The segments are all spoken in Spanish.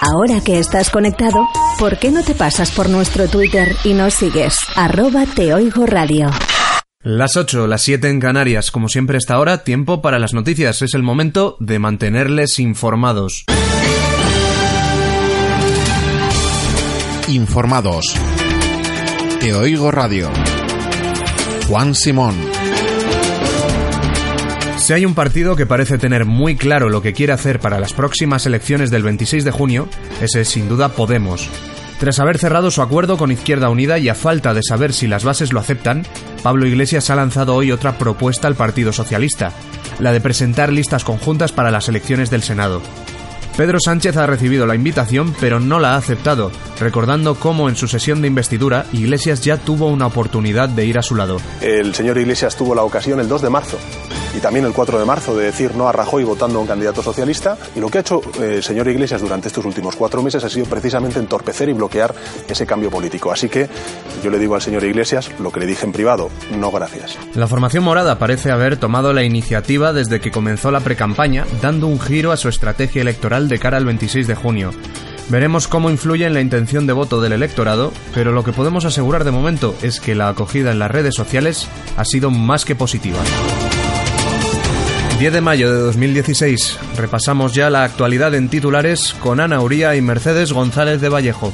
Ahora que estás conectado, ¿por qué no te pasas por nuestro Twitter y nos sigues? Arroba Te Oigo Radio. Las 8, las 7 en Canarias, como siempre esta hora, tiempo para las noticias. Es el momento de mantenerles informados. Informados. Te Oigo Radio. Juan Simón. Si hay un partido que parece tener muy claro lo que quiere hacer para las próximas elecciones del 26 de junio, ese es sin duda Podemos. Tras haber cerrado su acuerdo con Izquierda Unida y a falta de saber si las bases lo aceptan, Pablo Iglesias ha lanzado hoy otra propuesta al Partido Socialista, la de presentar listas conjuntas para las elecciones del Senado. Pedro Sánchez ha recibido la invitación pero no la ha aceptado, recordando cómo en su sesión de investidura Iglesias ya tuvo una oportunidad de ir a su lado. El señor Iglesias tuvo la ocasión el 2 de marzo y también el 4 de marzo de decir no a Rajoy votando a un candidato socialista. Y lo que ha hecho eh, el señor Iglesias durante estos últimos cuatro meses ha sido precisamente entorpecer y bloquear ese cambio político. Así que yo le digo al señor Iglesias lo que le dije en privado, no gracias. La formación morada parece haber tomado la iniciativa desde que comenzó la precampaña, dando un giro a su estrategia electoral de cara al 26 de junio. Veremos cómo influye en la intención de voto del electorado, pero lo que podemos asegurar de momento es que la acogida en las redes sociales ha sido más que positiva. 10 de mayo de 2016. Repasamos ya la actualidad en titulares con Ana Uría y Mercedes González de Vallejo.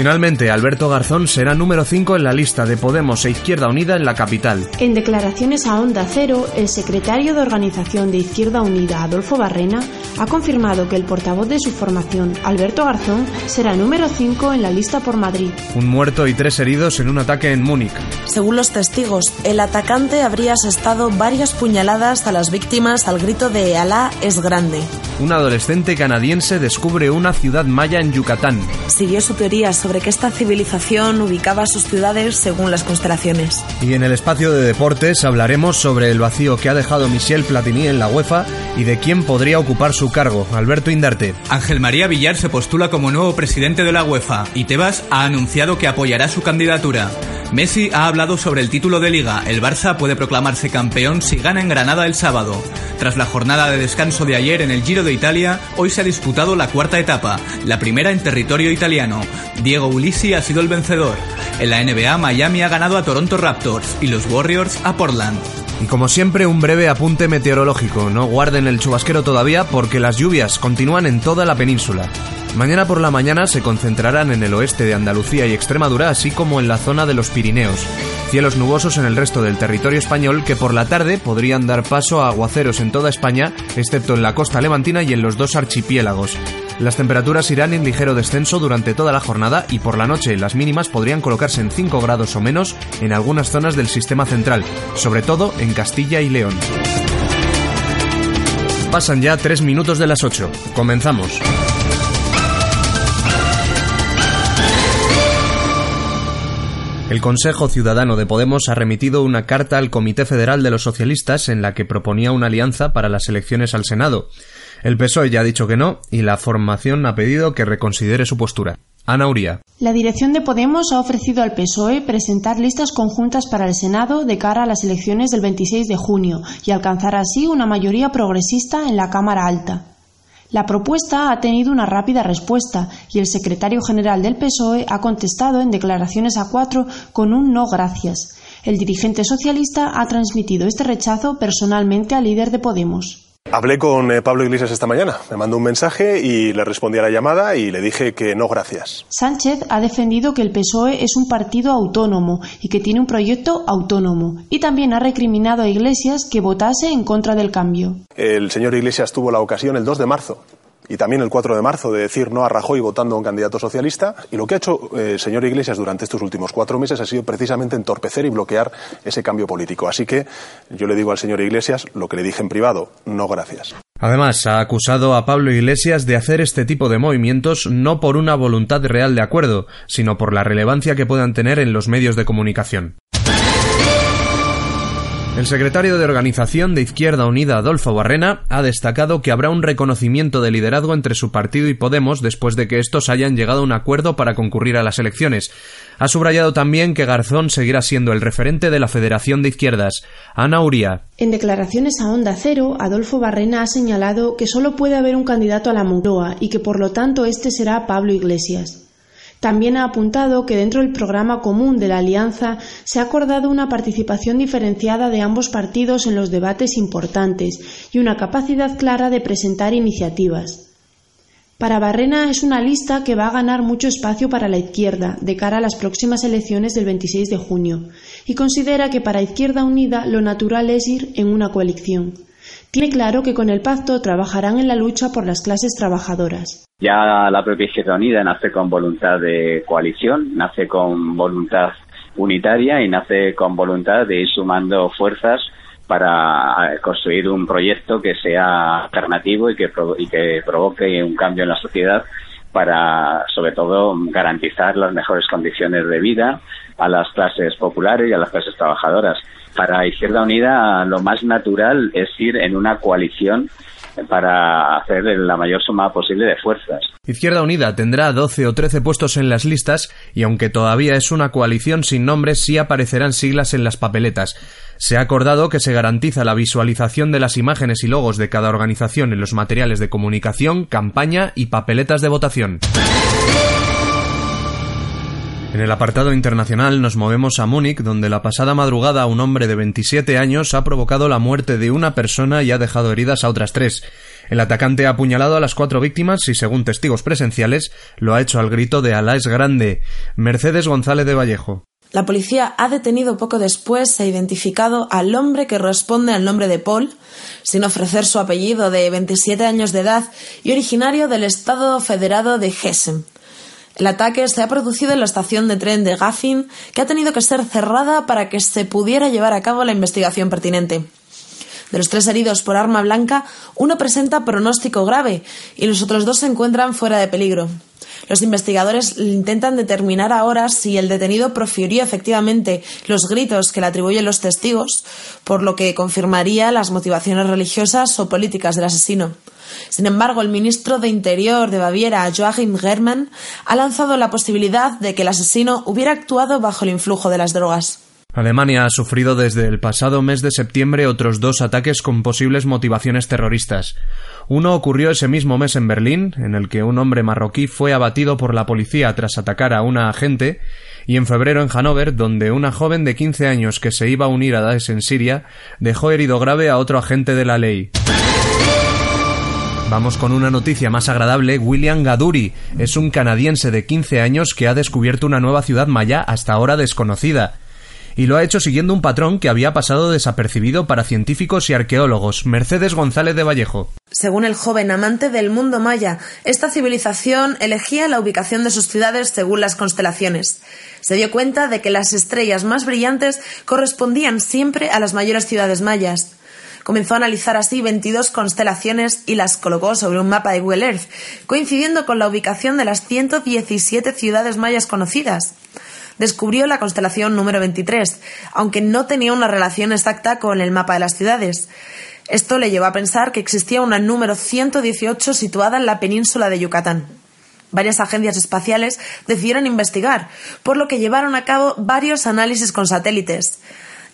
Finalmente, Alberto Garzón será número 5 en la lista de Podemos e Izquierda Unida en la capital. En declaraciones a Onda Cero, el secretario de organización de Izquierda Unida, Adolfo Barrena, ha confirmado que el portavoz de su formación, Alberto Garzón, será número 5 en la lista por Madrid. Un muerto y tres heridos en un ataque en Múnich. Según los testigos, el atacante habría asestado varias puñaladas a las víctimas al grito de Alá es grande. Un adolescente canadiense descubre una ciudad maya en Yucatán. Siguió su teoría sobre que esta civilización ubicaba sus ciudades según las constelaciones. Y en el espacio de deportes hablaremos sobre el vacío que ha dejado Michel Platini en la UEFA y de quién podría ocupar su cargo, Alberto Indarte. Ángel María Villar se postula como nuevo presidente de la UEFA y Tebas ha anunciado que apoyará su candidatura. Messi ha hablado sobre el título de liga. El Barça puede proclamarse campeón si gana en Granada el sábado. Tras la jornada de descanso de ayer en el Giro de Italia, hoy se ha disputado la cuarta etapa, la primera en territorio italiano. Diego Ulisi ha sido el vencedor. En la NBA, Miami ha ganado a Toronto Raptors y los Warriors a Portland. Y como siempre, un breve apunte meteorológico. No guarden el chubasquero todavía porque las lluvias continúan en toda la península. Mañana por la mañana se concentrarán en el oeste de Andalucía y Extremadura, así como en la zona de los Pirineos. Cielos nubosos en el resto del territorio español que por la tarde podrían dar paso a aguaceros en toda España, excepto en la costa levantina y en los dos archipiélagos. Las temperaturas irán en ligero descenso durante toda la jornada y por la noche las mínimas podrían colocarse en 5 grados o menos en algunas zonas del sistema central, sobre todo en Castilla y León. Pasan ya 3 minutos de las 8. Comenzamos. El Consejo Ciudadano de Podemos ha remitido una carta al Comité Federal de los Socialistas en la que proponía una alianza para las elecciones al Senado. El PSOE ya ha dicho que no y la formación ha pedido que reconsidere su postura. Ana Uría. La dirección de Podemos ha ofrecido al PSOE presentar listas conjuntas para el Senado de cara a las elecciones del 26 de junio y alcanzar así una mayoría progresista en la Cámara Alta. La propuesta ha tenido una rápida respuesta y el secretario general del PSOE ha contestado en declaraciones a cuatro con un no gracias. El dirigente socialista ha transmitido este rechazo personalmente al líder de Podemos. Hablé con eh, Pablo Iglesias esta mañana, me mandó un mensaje y le respondí a la llamada y le dije que no gracias. Sánchez ha defendido que el PSOE es un partido autónomo y que tiene un proyecto autónomo y también ha recriminado a Iglesias que votase en contra del cambio. El señor Iglesias tuvo la ocasión el 2 de marzo y también el 4 de marzo de decir no a Rajoy votando a un candidato socialista. Y lo que ha hecho eh, señor Iglesias durante estos últimos cuatro meses ha sido precisamente entorpecer y bloquear ese cambio político. Así que yo le digo al señor Iglesias lo que le dije en privado, no gracias. Además, ha acusado a Pablo Iglesias de hacer este tipo de movimientos no por una voluntad real de acuerdo, sino por la relevancia que puedan tener en los medios de comunicación. El secretario de Organización de Izquierda Unida, Adolfo Barrena, ha destacado que habrá un reconocimiento de liderazgo entre su partido y Podemos después de que estos hayan llegado a un acuerdo para concurrir a las elecciones. Ha subrayado también que Garzón seguirá siendo el referente de la Federación de Izquierdas. Ana Uría. En declaraciones a Onda Cero, Adolfo Barrena ha señalado que solo puede haber un candidato a la Moncloa y que por lo tanto este será Pablo Iglesias. También ha apuntado que dentro del programa común de la Alianza se ha acordado una participación diferenciada de ambos partidos en los debates importantes y una capacidad clara de presentar iniciativas. Para Barrena es una lista que va a ganar mucho espacio para la izquierda de cara a las próximas elecciones del 26 de junio y considera que para Izquierda Unida lo natural es ir en una coalición. Tiene claro que con el pacto trabajarán en la lucha por las clases trabajadoras. Ya la propia Izquierda Unida nace con voluntad de coalición, nace con voluntad unitaria y nace con voluntad de ir sumando fuerzas para construir un proyecto que sea alternativo y que, y que provoque un cambio en la sociedad para, sobre todo, garantizar las mejores condiciones de vida a las clases populares y a las clases trabajadoras. Para Izquierda Unida lo más natural es ir en una coalición para hacer la mayor suma posible de fuerzas. Izquierda Unida tendrá 12 o 13 puestos en las listas y aunque todavía es una coalición sin nombre, sí aparecerán siglas en las papeletas. Se ha acordado que se garantiza la visualización de las imágenes y logos de cada organización en los materiales de comunicación, campaña y papeletas de votación. En el apartado internacional nos movemos a Múnich, donde la pasada madrugada un hombre de 27 años ha provocado la muerte de una persona y ha dejado heridas a otras tres. El atacante ha apuñalado a las cuatro víctimas y, según testigos presenciales, lo ha hecho al grito de Alá es grande. Mercedes González de Vallejo. La policía ha detenido poco después e identificado al hombre que responde al nombre de Paul, sin ofrecer su apellido de 27 años de edad y originario del Estado Federado de Hessen. El ataque se ha producido en la estación de tren de Gaffin, que ha tenido que ser cerrada para que se pudiera llevar a cabo la investigación pertinente. De los tres heridos por arma blanca, uno presenta pronóstico grave y los otros dos se encuentran fuera de peligro. Los investigadores intentan determinar ahora si el detenido profirió efectivamente los gritos que le atribuyen los testigos, por lo que confirmaría las motivaciones religiosas o políticas del asesino. Sin embargo, el ministro de Interior de Baviera, Joachim Germann, ha lanzado la posibilidad de que el asesino hubiera actuado bajo el influjo de las drogas. Alemania ha sufrido desde el pasado mes de septiembre otros dos ataques con posibles motivaciones terroristas. Uno ocurrió ese mismo mes en Berlín, en el que un hombre marroquí fue abatido por la policía tras atacar a una agente, y en febrero en Hannover, donde una joven de 15 años que se iba a unir a Daesh en Siria dejó herido grave a otro agente de la ley. Vamos con una noticia más agradable. William Gaduri es un canadiense de 15 años que ha descubierto una nueva ciudad maya hasta ahora desconocida. Y lo ha hecho siguiendo un patrón que había pasado desapercibido para científicos y arqueólogos. Mercedes González de Vallejo. Según el joven amante del mundo maya, esta civilización elegía la ubicación de sus ciudades según las constelaciones. Se dio cuenta de que las estrellas más brillantes correspondían siempre a las mayores ciudades mayas. Comenzó a analizar así 22 constelaciones y las colocó sobre un mapa de Google Earth, coincidiendo con la ubicación de las 117 ciudades mayas conocidas. Descubrió la constelación número 23, aunque no tenía una relación exacta con el mapa de las ciudades. Esto le llevó a pensar que existía una número 118 situada en la península de Yucatán. Varias agencias espaciales decidieron investigar, por lo que llevaron a cabo varios análisis con satélites.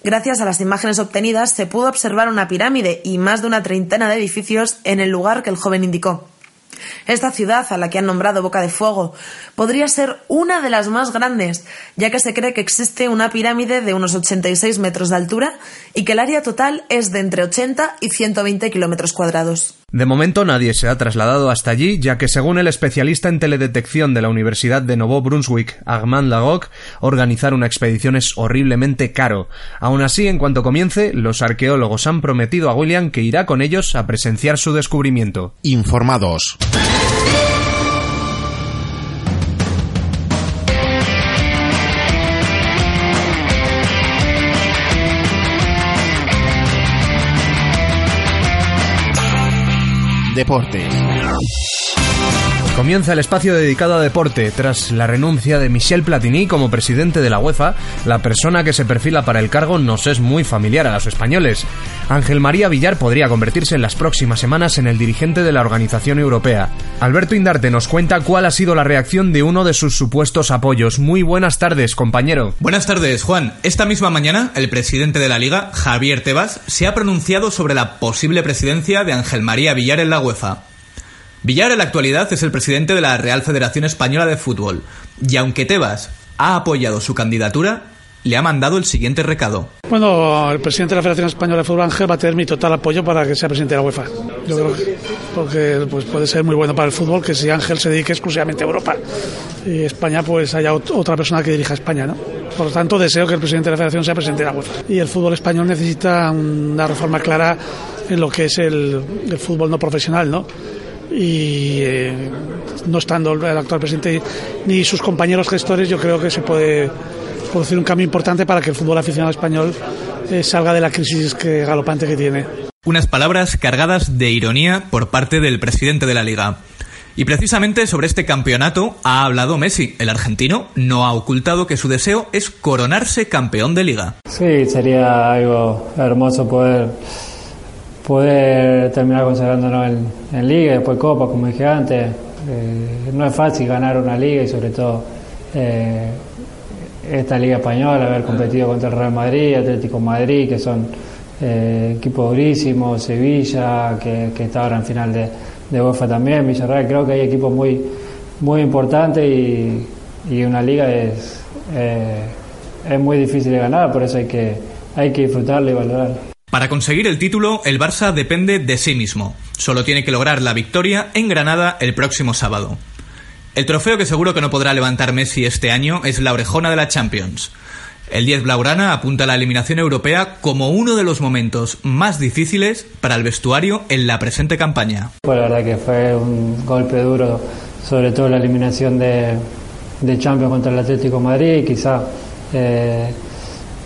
Gracias a las imágenes obtenidas se pudo observar una pirámide y más de una treintena de edificios en el lugar que el joven indicó. Esta ciudad, a la que han nombrado Boca de Fuego, podría ser una de las más grandes, ya que se cree que existe una pirámide de unos 86 metros de altura y que el área total es de entre 80 y 120 kilómetros cuadrados. De momento nadie se ha trasladado hasta allí, ya que según el especialista en teledetección de la Universidad de Novo Brunswick, Armand Lagok, organizar una expedición es horriblemente caro. Aún así, en cuanto comience, los arqueólogos han prometido a William que irá con ellos a presenciar su descubrimiento. Informados. Deportes. Comienza el espacio dedicado a deporte. Tras la renuncia de Michel Platini como presidente de la UEFA, la persona que se perfila para el cargo nos es muy familiar a los españoles. Ángel María Villar podría convertirse en las próximas semanas en el dirigente de la organización europea. Alberto Indarte nos cuenta cuál ha sido la reacción de uno de sus supuestos apoyos. Muy buenas tardes, compañero. Buenas tardes, Juan. Esta misma mañana, el presidente de la Liga, Javier Tebas, se ha pronunciado sobre la posible presidencia de Ángel María Villar en la UEFA. Villar en la actualidad es el presidente de la Real Federación Española de Fútbol, y aunque Tebas ha apoyado su candidatura, le ha mandado el siguiente recado. Bueno, el presidente de la Federación Española de Fútbol, Ángel, va a tener mi total apoyo para que sea presidente de la UEFA. Yo creo que porque pues, puede ser muy bueno para el fútbol que si Ángel se dedique exclusivamente a Europa y España pues haya otra persona que dirija España, ¿no? Por lo tanto, deseo que el presidente de la Federación sea presidente de la UEFA. Y el fútbol español necesita una reforma clara en lo que es el, el fútbol no profesional, ¿no? Y eh, no estando el actual presidente ni sus compañeros gestores, yo creo que se puede producir un cambio importante para que el fútbol aficionado español eh, salga de la crisis que, galopante que tiene. Unas palabras cargadas de ironía por parte del presidente de la liga. Y precisamente sobre este campeonato ha hablado Messi. El argentino no ha ocultado que su deseo es coronarse campeón de liga. Sí, sería algo hermoso poder poder terminar consagrándonos en, en liga después copa, como dije antes. Eh, no es fácil ganar una liga y sobre todo eh, esta liga española, haber competido contra el Real Madrid, Atlético Madrid, que son eh, equipos durísimos, Sevilla, que, está ahora en final de, de UEFA también, Villarreal, creo que hay equipos muy, muy importantes y, y una liga es, es muy difícil de ganar, por eso hay que, hay que disfrutarla y valorarla. Para conseguir el título, el Barça depende de sí mismo. Solo tiene que lograr la victoria en Granada el próximo sábado. El trofeo que seguro que no podrá levantar Messi este año es la orejona de la Champions. El 10 Blaugrana apunta a la eliminación europea como uno de los momentos más difíciles para el vestuario en la presente campaña. Pues la verdad que fue un golpe duro, sobre todo la eliminación de, de Champions contra el Atlético Madrid, quizá eh,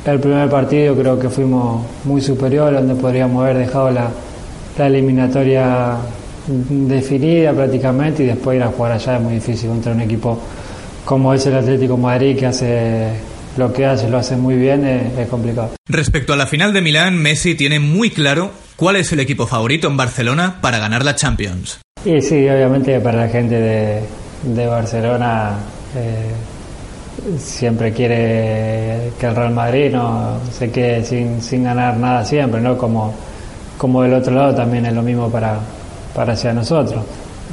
el primer partido creo que fuimos muy superiores, donde podríamos haber dejado la, eliminatoria definida prácticamente y después ir a jugar allá es muy difícil contra un equipo como es el Atlético Madrid que hace lo que hace, lo hace muy bien, es, complicado. Respecto a la final de Milán, Messi tiene muy claro cuál es el equipo favorito en Barcelona para ganar la Champions. Y sí, obviamente para la gente de, Barcelona eh, siempre quiere que el Real Madrid no se quede sin, sin ganar nada siempre, ¿no? Como, como del otro lado también es lo mismo para, para hacia nosotros.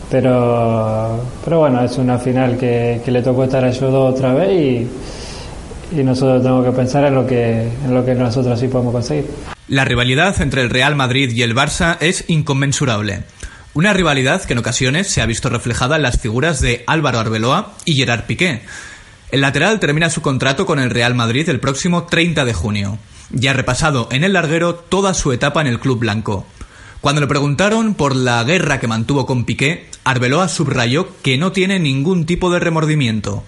Pero, pero bueno, es una final que, que le tocó estar a otra vez y, y nosotros tenemos que pensar en lo que, en lo que nosotros sí podemos conseguir. La rivalidad entre el Real Madrid y el Barça es inconmensurable. Una rivalidad que en ocasiones se ha visto reflejada en las figuras de Álvaro Arbeloa y Gerard Piqué, el lateral termina su contrato con el Real Madrid el próximo 30 de junio. Ya ha repasado en el larguero toda su etapa en el club blanco. Cuando le preguntaron por la guerra que mantuvo con Piqué, Arbeloa subrayó que no tiene ningún tipo de remordimiento.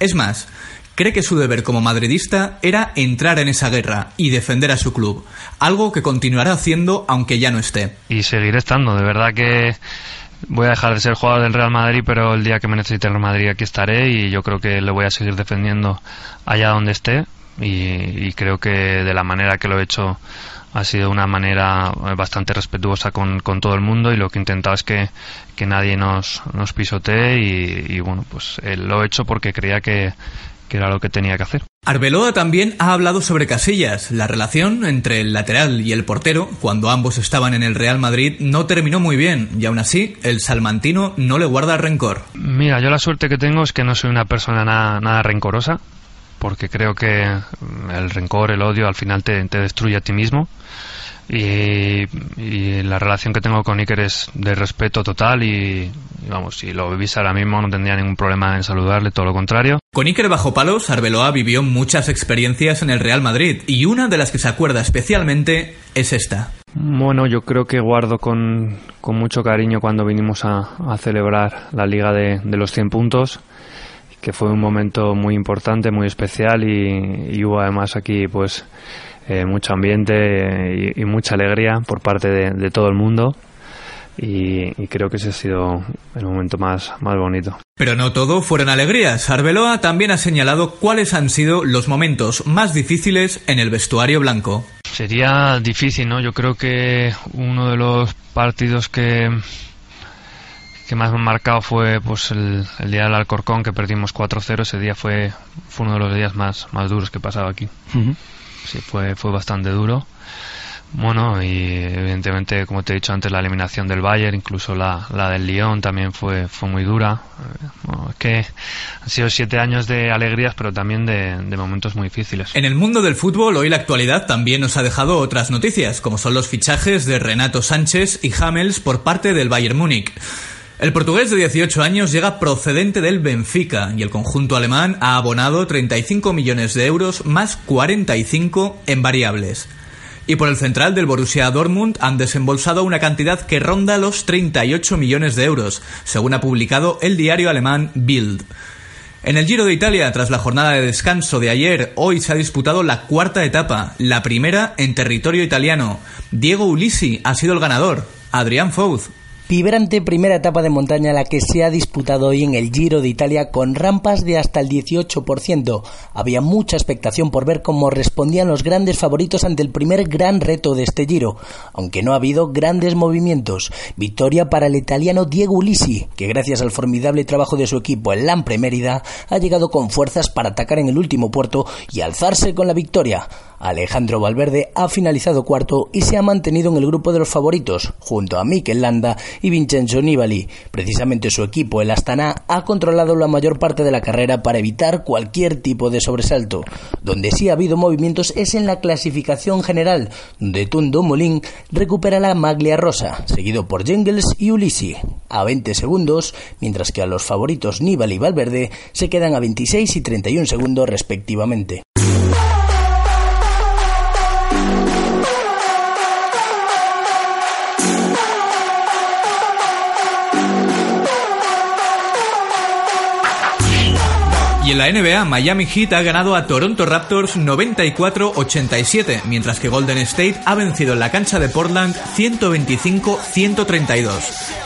Es más, cree que su deber como madridista era entrar en esa guerra y defender a su club, algo que continuará haciendo aunque ya no esté. Y seguiré estando, de verdad que voy a dejar de ser jugador del Real Madrid, pero el día que me necesite el Real Madrid aquí estaré y yo creo que lo voy a seguir defendiendo allá donde esté. Y, creo que de la manera que lo he hecho ha sido una manera bastante respetuosa con, todo el mundo y lo que he intentado es que, que nadie nos, nos pisotee y, y bueno, pues eh, lo he hecho porque creía que, que era lo que tenía que hacer. Arbeloa también ha hablado sobre Casillas. La relación entre el lateral y el portero, cuando ambos estaban en el Real Madrid, no terminó muy bien y aún así el salmantino no le guarda rencor. Mira, yo la suerte que tengo es que no soy una persona nada, nada rencorosa, porque creo que el rencor, el odio, al final te, te destruye a ti mismo. Y, la relación que tengo con Iker es de respeto total y, vamos, si lo vivís ahora mismo no tendría ningún problema en saludarle, todo lo contrario. Con Iker bajo palos, Arbeloa vivió muchas experiencias en el Real Madrid y una de las que se acuerda especialmente es esta. Bueno, yo creo que guardo con, con mucho cariño cuando vinimos a, a celebrar la Liga de, de, los 100 puntos, que fue un momento muy importante, muy especial y, y hubo además aquí pues eh, mucho ambiente y, mucha alegría por parte de, todo el mundo. y, creo que ese ha sido el momento más, más bonito. Pero no todo fueron alegrías. Arbeloa también ha señalado cuáles han sido los momentos más difíciles en el vestuario blanco. Sería difícil, ¿no? Yo creo que uno de los partidos que que más me ha marcado fue pues el, día del Alcorcón que perdimos 4-0 ese día fue, fue uno de los días más, más duros que he pasado aquí sí fue fue bastante duro bueno, y evidentemente, como te he dicho antes, la eliminación del Bayern, incluso la, la del Lyon también fue, fue muy dura. que han sido siete años de alegrías, pero también de, de, momentos muy difíciles. En el mundo del fútbol, hoy la actualidad también nos ha dejado otras noticias, como son los fichajes de Renato Sánchez y Hamels por parte del Bayern Múnich. El portugués de 18 años llega procedente del Benfica y el conjunto alemán ha abonado 35 millones de euros más 45 en variables. Y por el central del Borussia Dortmund han desembolsado una cantidad que ronda los 38 millones de euros, según ha publicado el diario alemán Bild. En el Giro de Italia, tras la jornada de descanso de ayer, hoy se ha disputado la cuarta etapa, la primera en territorio italiano. Diego Ulisi ha sido el ganador. Adrián Fouz Vibrante primera etapa de montaña la que se ha disputado hoy en el Giro de Italia con rampas de hasta el 18%. Había mucha expectación por ver cómo respondían los grandes favoritos ante el primer gran reto de este Giro, aunque no ha habido grandes movimientos. Victoria para el italiano Diego Ulisi, que gracias al formidable trabajo de su equipo en Lampre Mérida ha llegado con fuerzas para atacar en el último puerto y alzarse con la victoria. Alejandro Valverde ha finalizado cuarto y se ha mantenido en el grupo de los favoritos, junto a Mikel Landa y Vincenzo Nibali. Precisamente su equipo, el Astana, ha controlado la mayor parte de la carrera para evitar cualquier tipo de sobresalto. Donde sí ha habido movimientos es en la clasificación general, donde Tundo Molín recupera la maglia rosa, seguido por Jengels y Ulisi, a 20 segundos, mientras que a los favoritos Nibali y Valverde se quedan a 26 y 31 segundos respectivamente. Y en la NBA, Miami Heat ha ganado a Toronto Raptors 94-87, mientras que Golden State ha vencido en la cancha de Portland 125-132,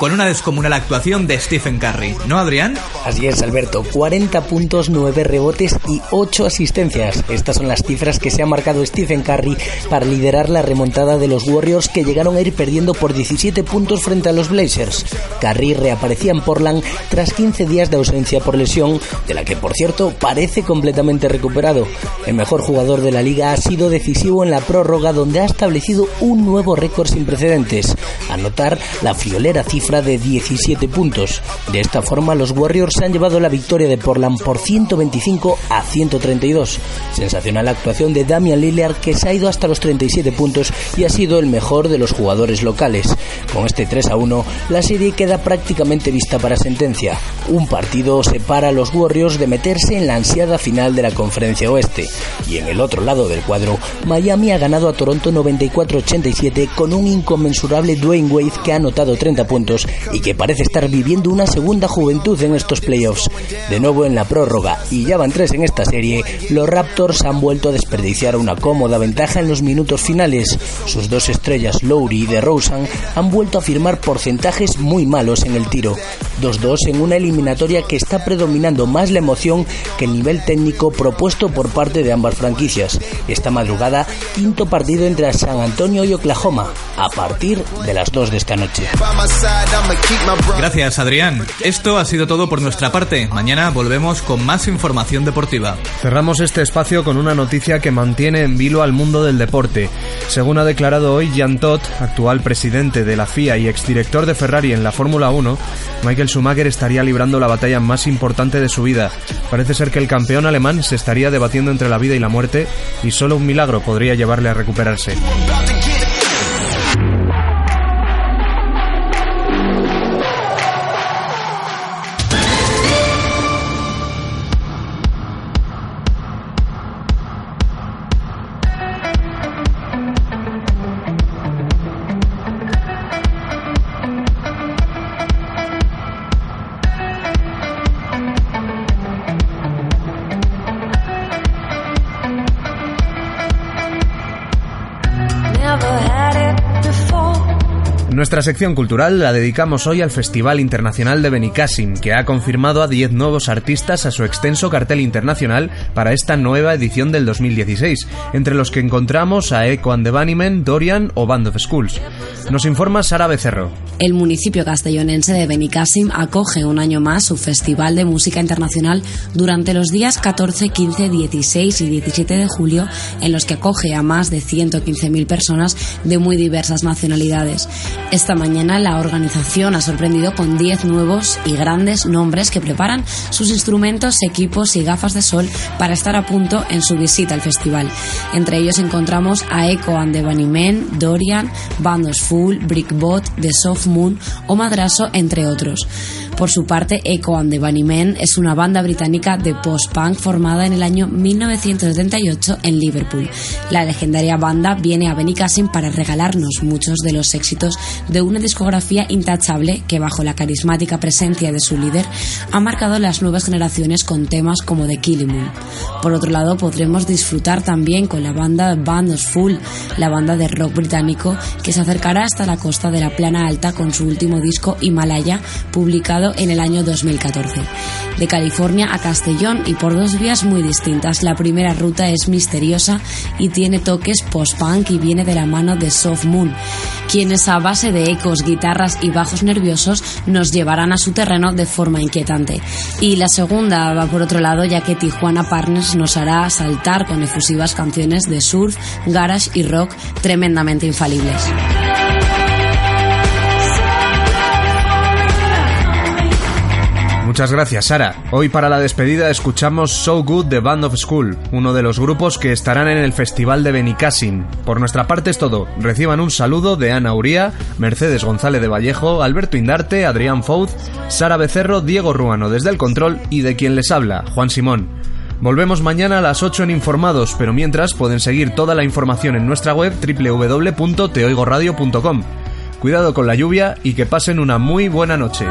con una descomunal actuación de Stephen Curry. ¿No, Adrián? Así es, Alberto. 40 puntos, 9 rebotes y 8 asistencias. Estas son las cifras que se ha marcado Stephen Curry para liderar la remontada de los Warriors que llegaron a ir perdiendo por 17 puntos frente a los Blazers. Curry reaparecía en Portland tras 15 días de ausencia por lesión, de la que, por cierto, parece completamente recuperado. El mejor jugador de la liga ha sido decisivo en la prórroga donde ha establecido un nuevo récord sin precedentes, anotar la friolera cifra de 17 puntos. De esta forma los Warriors han llevado la victoria de Portland por 125 a 132. Sensacional actuación de Damian Lillard que se ha ido hasta los 37 puntos y ha sido el mejor de los jugadores locales. Con este 3 a 1, la serie queda prácticamente vista para sentencia. Un partido separa a los Warriors de en la ansiada final de la Conferencia Oeste. Y en el otro lado del cuadro, Miami ha ganado a Toronto 94-87 con un inconmensurable Dwayne Wade que ha anotado 30 puntos y que parece estar viviendo una segunda juventud en estos playoffs. De nuevo en la prórroga, y ya van tres en esta serie, los Raptors han vuelto a desperdiciar una cómoda ventaja en los minutos finales. Sus dos estrellas, Lowry y DeRozan, han vuelto a firmar porcentajes muy malos en el tiro. 2-2 en una eliminatoria que está predominando más la emoción que el nivel técnico propuesto por parte de ambas franquicias. Esta madrugada, quinto partido entre San Antonio y Oklahoma, a partir de las 2 de esta noche. Gracias, Adrián. Esto ha sido todo por nuestra parte. Mañana volvemos con más información deportiva. Cerramos este espacio con una noticia que mantiene en vilo al mundo del deporte. Según ha declarado hoy Jan Todt, actual presidente de la FIA y exdirector de Ferrari en la Fórmula 1, Michael Schumacher estaría librando la batalla más importante de su vida. Parece ser que el campeón alemán se estaría debatiendo entre la vida y la muerte y solo un milagro podría llevarle a recuperarse. Nuestra sección cultural la dedicamos hoy al Festival Internacional de Benicassim, que ha confirmado a 10 nuevos artistas a su extenso cartel internacional para esta nueva edición del 2016, entre los que encontramos a Echo and the Bunnymen, Dorian o Band of Schools. Nos informa Sara Becerro. El municipio castellonense de Benicassim acoge un año más su Festival de Música Internacional durante los días 14, 15, 16 y 17 de julio, en los que acoge a más de 115.000 personas de muy diversas nacionalidades. Esta mañana la organización ha sorprendido con 10 nuevos y grandes nombres que preparan sus instrumentos, equipos y gafas de sol para estar a punto en su visita al festival. Entre ellos encontramos a Echo and the Bunnymen, Dorian, Bandos Full, Brickbot, The Soft Moon o Madraso, entre otros. Por su parte, Echo and the Bunnymen es una banda británica de post-punk formada en el año 1978 en Liverpool. La legendaria banda viene a Benicassim para regalarnos muchos de los éxitos de una discografía intachable que bajo la carismática presencia de su líder ha marcado las nuevas generaciones con temas como The Killing Moon. Por otro lado, podremos disfrutar también con la banda Bandos Full, la banda de rock británico que se acercará hasta la costa de la Plana Alta con su último disco Himalaya, publicado en el año 2014. De California a Castellón y por dos vías muy distintas. La primera ruta es misteriosa y tiene toques post-punk y viene de la mano de Soft Moon, quienes a base de ecos, guitarras y bajos nerviosos nos llevarán a su terreno de forma inquietante. Y la segunda va por otro lado, ya que Tijuana Partners nos hará saltar con efusivas canciones de surf, garage y rock tremendamente infalibles. Muchas gracias, Sara. Hoy para la despedida escuchamos So Good de Band of School, uno de los grupos que estarán en el Festival de Benicassim. Por nuestra parte es todo. Reciban un saludo de Ana Uría, Mercedes González de Vallejo, Alberto Indarte, Adrián Fouz, Sara Becerro, Diego Ruano desde el control y de quien les habla, Juan Simón. Volvemos mañana a las 8 en Informados, pero mientras pueden seguir toda la información en nuestra web www.teoigoradio.com. Cuidado con la lluvia y que pasen una muy buena noche.